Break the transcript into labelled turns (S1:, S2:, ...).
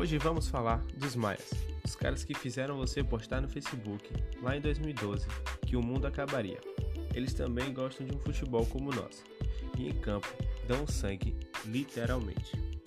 S1: Hoje vamos falar dos Maias, os caras que fizeram você postar no Facebook, lá em 2012, que o mundo acabaria. Eles também gostam de um futebol como nós, e em campo dão sangue, literalmente.